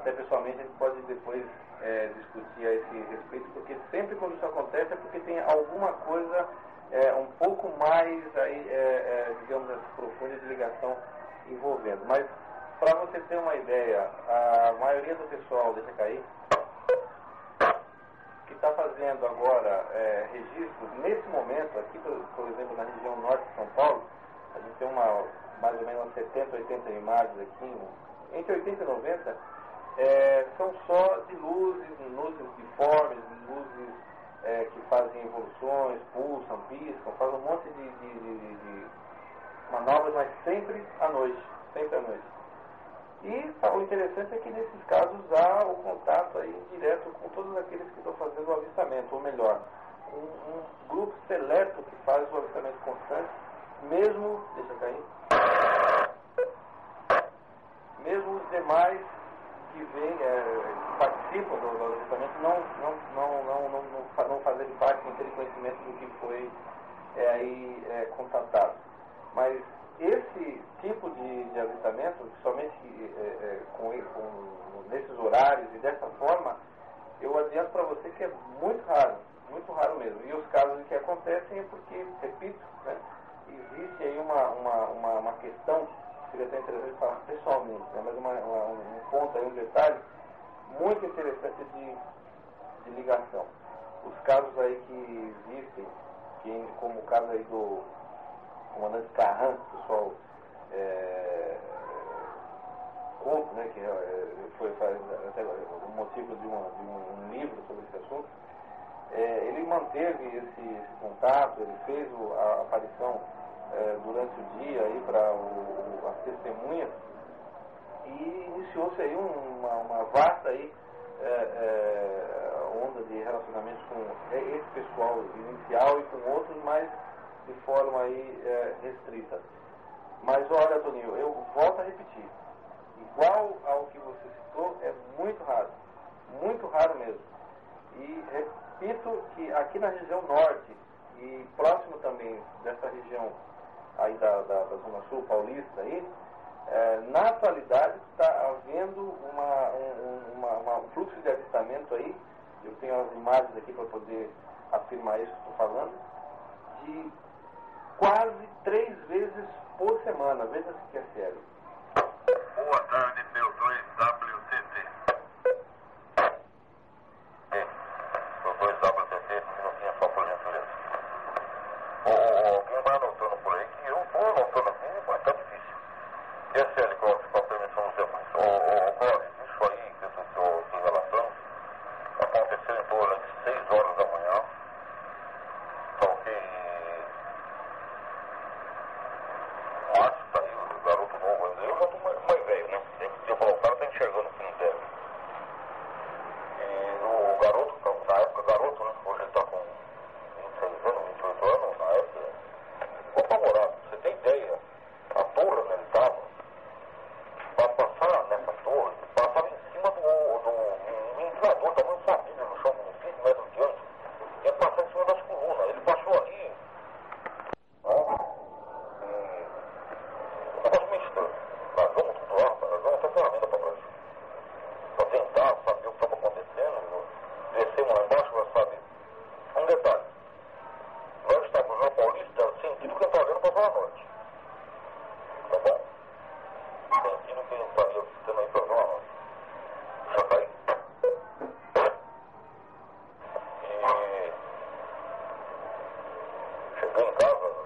até pessoalmente a gente pode depois é, discutir a esse respeito, porque sempre quando isso acontece é porque tem alguma coisa é, um pouco mais aí, é, é, digamos, profunda de ligação envolvendo. Mas para você ter uma ideia, a maioria do pessoal, deixa cair, que está fazendo agora é, registros, nesse momento, aqui, por, por exemplo, na região norte de São Paulo, a gente tem uma, mais ou menos umas 70, 80 imagens aqui, entre 80 e 90, é, são só de luzes, luzes deformes, luzes é, que fazem evoluções, pulsam, piscam, fazem um monte de, de, de, de- manobras, mas sempre à noite, sempre à noite. E tá, o interessante é que nesses casos há o contato aí direto com todos aqueles que estão fazendo o avistamento, ou melhor, um, um grupo seleto que faz o avistamento constante, mesmo, deixa cair, mesmo os demais que vêm, é, que participam do, do avistamento não, não, não, não, não, não, não fazerem parte, não terem conhecimento do que foi é, aí é, contatado. Mas esse tipo de, de avistamento, somente é, é, com, com, nesses horários e dessa forma, eu adianto para você que é muito raro, muito raro mesmo. E os casos que acontecem é porque, repito, né, existe aí uma, uma, uma, uma questão, seria até interessante falar pessoalmente, né, mas uma, uma- um ponto aí, um detalhe muito interessante de, de ligação. Os casos aí que existem, que, como o caso aí do comandante Carran, pessoal é, conta, né, que é, foi até agora, o motivo de, uma, de um livro sobre esse assunto, é, ele manteve esse, esse contato, ele fez o- a aparição é, durante o dia aí para as testemunhas e iniciou-se aí um- uma, uma vasta aí, é, é, onda de relacionamentos com esse pessoal inicial e com outros, mas de forma aí é, restrita. Mas olha, Toninho, eu volto a repetir. Igual ao que você citou, é muito raro. Muito raro mesmo. E repito que aqui na região norte e próximo também dessa região aí da, da, da Zona Sul, paulista aí, é, na atualidade está havendo uma, um, um- uma, uma- um fluxo de avistamento aí, eu tenho as imagens aqui para poder afirmar isso que estou falando, de quase três vezes por semana. Veja se que é sério. Boa tarde, aqui em casa.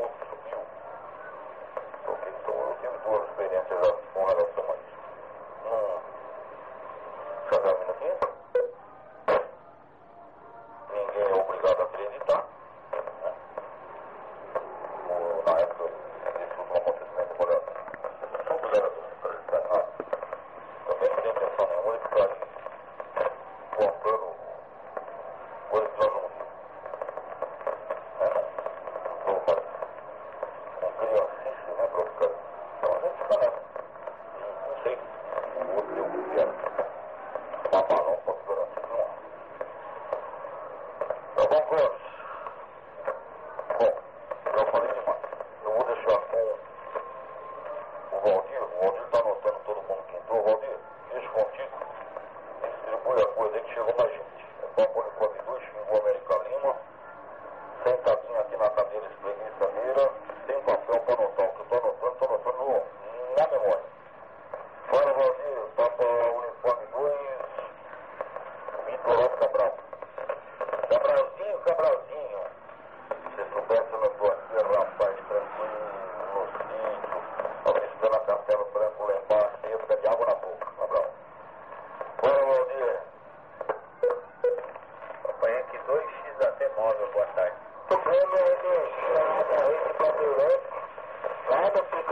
muito sutil. Só que são, eu tive duas experiências, uma dessas trabajo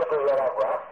Deborah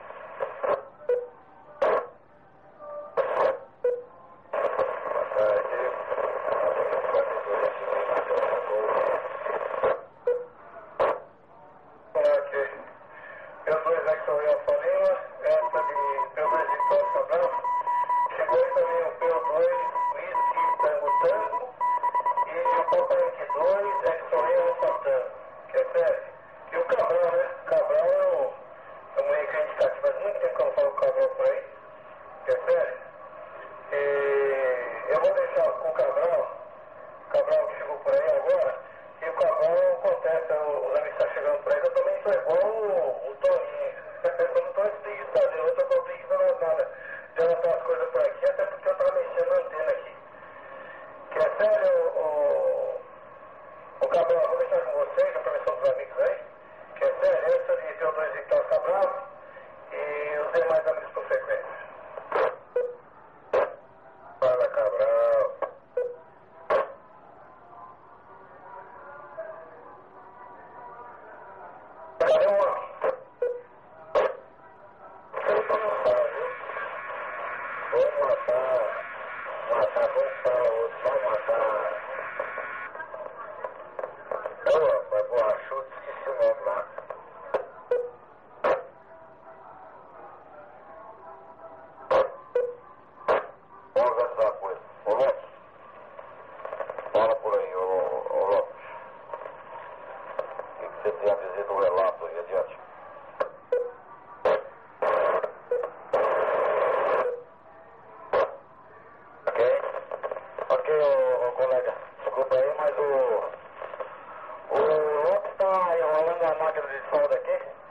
for the test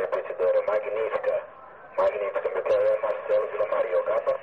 repartidora é magnífica, magnífica, meu colega Marcelo Vila Maria,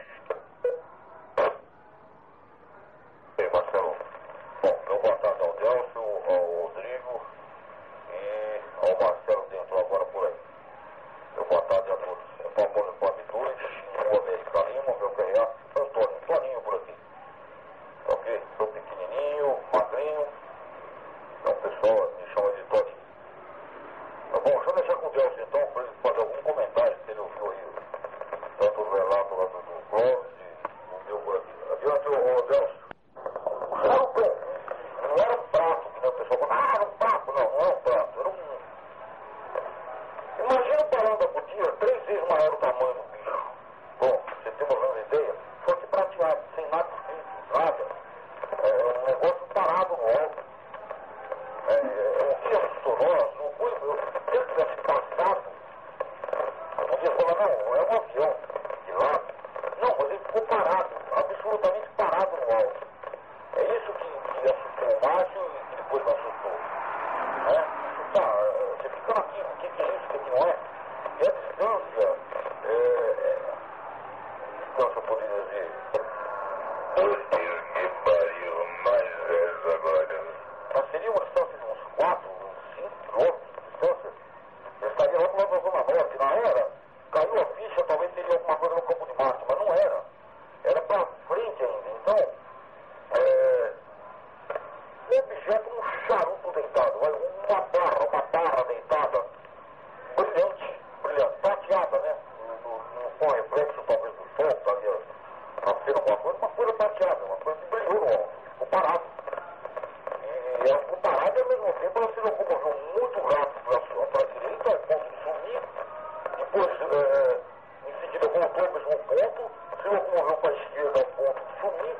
colocamos mesmo ponto, se locomoveu para a esquerda ao ponto de sumir,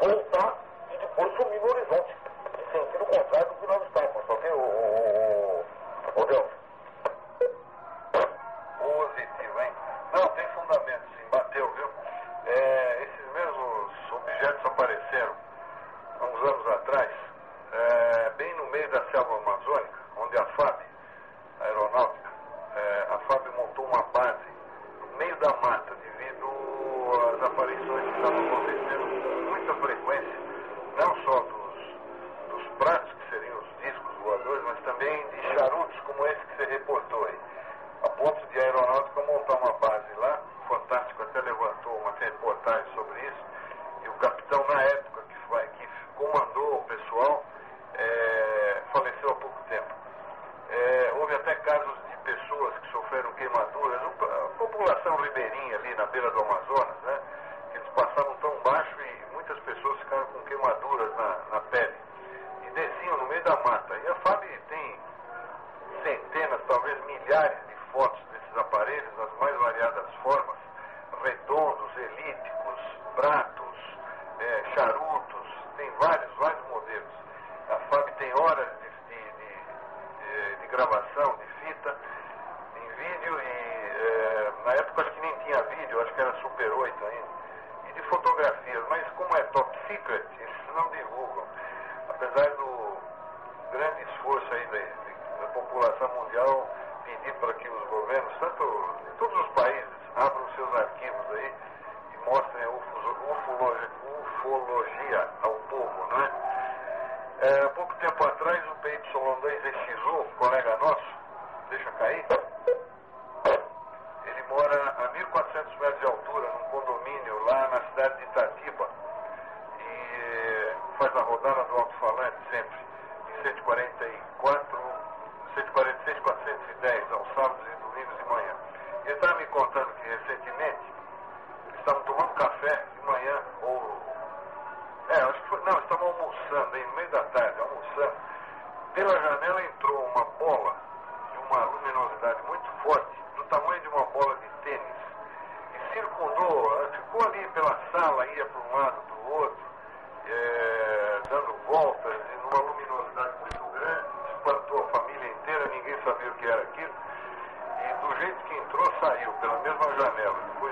voltar e depois sumir no horizonte. Em sentido é contrário do que nós estávamos, ok, vendo, o, o, o Deus? Positivo, hein? Não, tem fundamento, sim, bateu, viu? É, esses mesmos objetos apareceram há uns anos atrás, é, bem no meio da selva amazônica, onde a FAB, a aeronáutica, é, a FAB montou uma base da mata, devido às aparições que estavam acontecendo com muita frequência, não só Mundial pedir para que os governos, tanto todos os países, abram seus arquivos aí e mostrem a ufologia, ufologia ao povo, não É, há pouco tempo atrás, o peito holandês Exizu, colega nosso, deixa cair, ele mora a 1.400 metros de altura, num condomínio lá na cidade de Itatiba, e eh, faz a rodada do alto-falante sempre, em 144 146, 410, aos sábados e domingos de manhã. Ele estava me contando que recentemente estavam tomando café de manhã, ou. É, acho que foi. Não, estavam almoçando, em meio da tarde, almoçando. Pela janela entrou uma bola de uma luminosidade muito forte, do tamanho de uma bola de tênis, e circundou, ficou ali pela sala, ia para um lado, para o outro. É, do jeito que entrou, saiu pela mesma janela.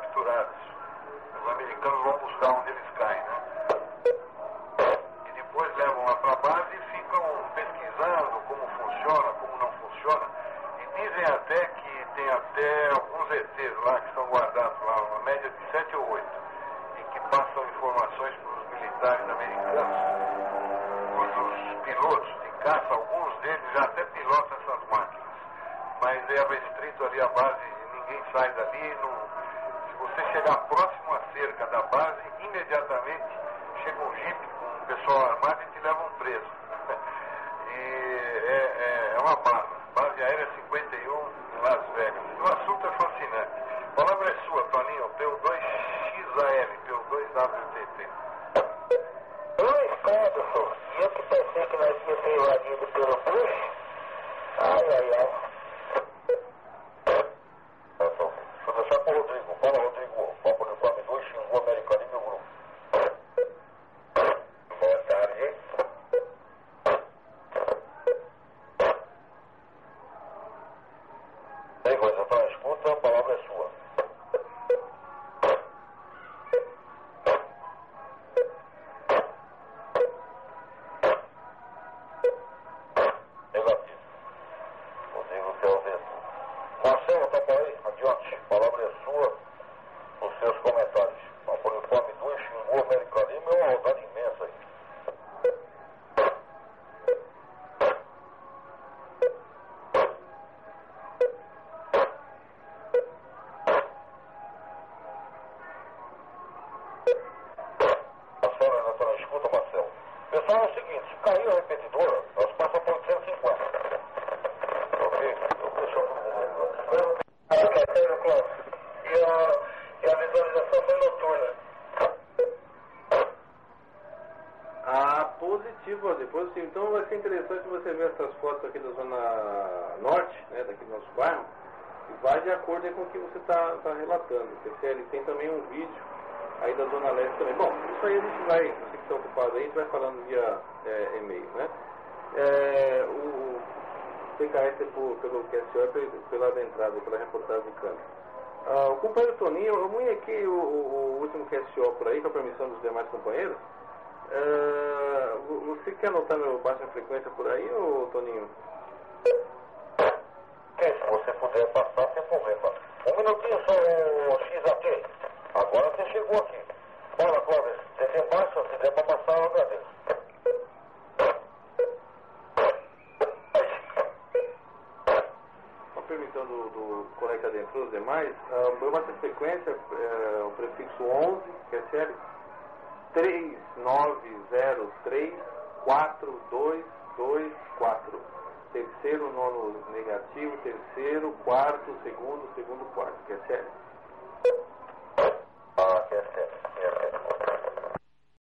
capturados. pessoal né? depois, então vai ser interessante você ver essas fotos aqui da zona norte, né, daqui do nosso bairro, e vai de acordo com o que você está tá relatando. PCL tem também um vídeo aí da zona leste também. Bom, isso aí a gente vai, você que está ocupado aí, a gente vai falando via é, e-mail, né? É, o PKS por, pelo QSO pela entrada pela reportagem de câmera. Ah, o companheiro Toninho, eu munhequei o, o, o último QSO por aí, com a permissão dos demais companheiros, Uh, você quer anotar meu baixa frequência por aí, ô Toninho? Quem, se você puder passar, sem problema. Um minutinho só, o XAT. Agora você chegou aqui. Olha, Clóvis, você tem baixa, se der pra passar, eu agradeço. permissão do, do colega dentro os demais, ah, uh, meu baixa frequência é uh, o prefixo 11, que é sério. 3903-4224. Terceiro, nono negativo, terceiro, quarto, segundo, segundo, quarto. Quer ser? É ah, quer ser. É